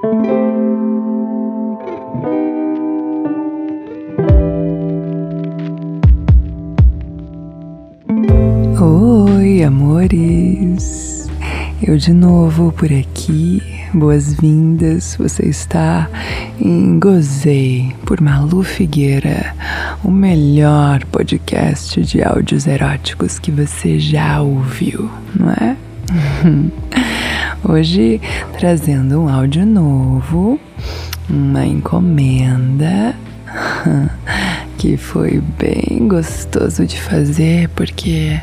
Oi, amores! Eu de novo por aqui. Boas-vindas. Você está em Gozei por Malu Figueira, o melhor podcast de áudios eróticos que você já ouviu, não é? Hoje trazendo um áudio novo, uma encomenda que foi bem gostoso de fazer porque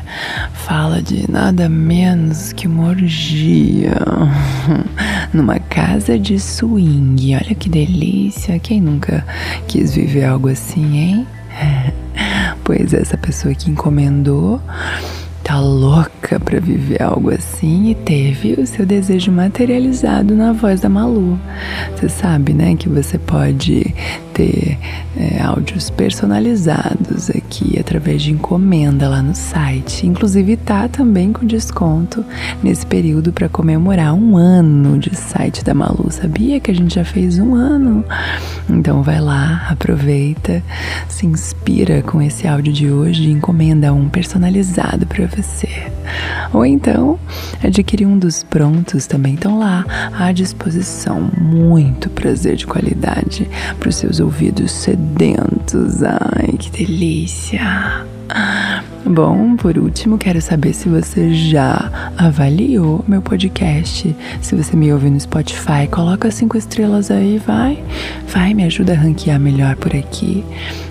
fala de nada menos que uma orgia numa casa de swing. Olha que delícia! Quem nunca quis viver algo assim, hein? Pois essa pessoa que encomendou tá louca para viver algo assim e teve o seu desejo materializado na voz da Malu. Você sabe, né, que você pode ter é, áudios personalizados aqui através de encomenda lá no site. Inclusive tá também com desconto nesse período para comemorar um ano de site da Malu. Sabia que a gente já fez um ano? Então vai lá, aproveita, se inspira com esse áudio de hoje e encomenda um personalizado para você. Ou então, adquirir um dos prontos também estão lá à disposição. Muito prazer de qualidade para os seus ouvidos sedentos. Ai, que delícia! Bom, por último, quero saber se você já avaliou meu podcast. Se você me ouve no Spotify, coloca cinco estrelas aí, vai. Vai, me ajuda a ranquear melhor por aqui.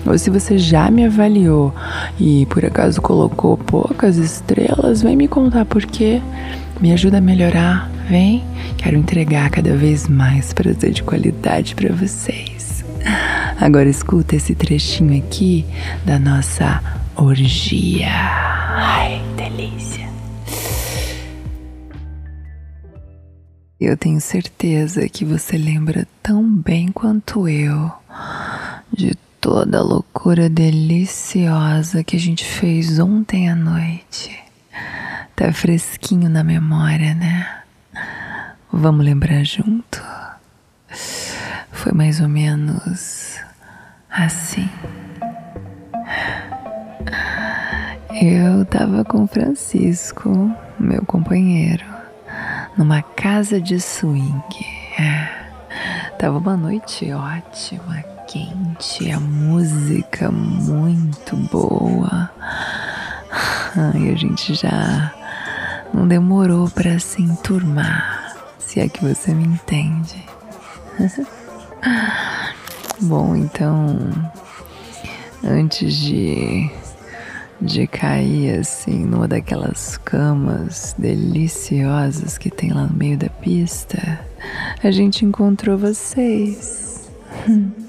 Ou se você já me avaliou e por acaso colocou poucas estrelas, vem me contar por quê. Me ajuda a melhorar, vem. Quero entregar cada vez mais prazer de qualidade para vocês. Agora escuta esse trechinho aqui da nossa orgia. Ai, delícia. Eu tenho certeza que você lembra tão bem quanto eu de toda a loucura deliciosa que a gente fez ontem à noite. Tá fresquinho na memória, né? Vamos lembrar junto? Foi mais ou menos assim. Eu tava com Francisco, meu companheiro, numa casa de swing. É. Tava uma noite ótima, quente, a música muito boa. E a gente já não demorou para se enturmar, se é que você me entende. Bom, então, antes de de cair assim numa daquelas camas deliciosas que tem lá no meio da pista, a gente encontrou vocês.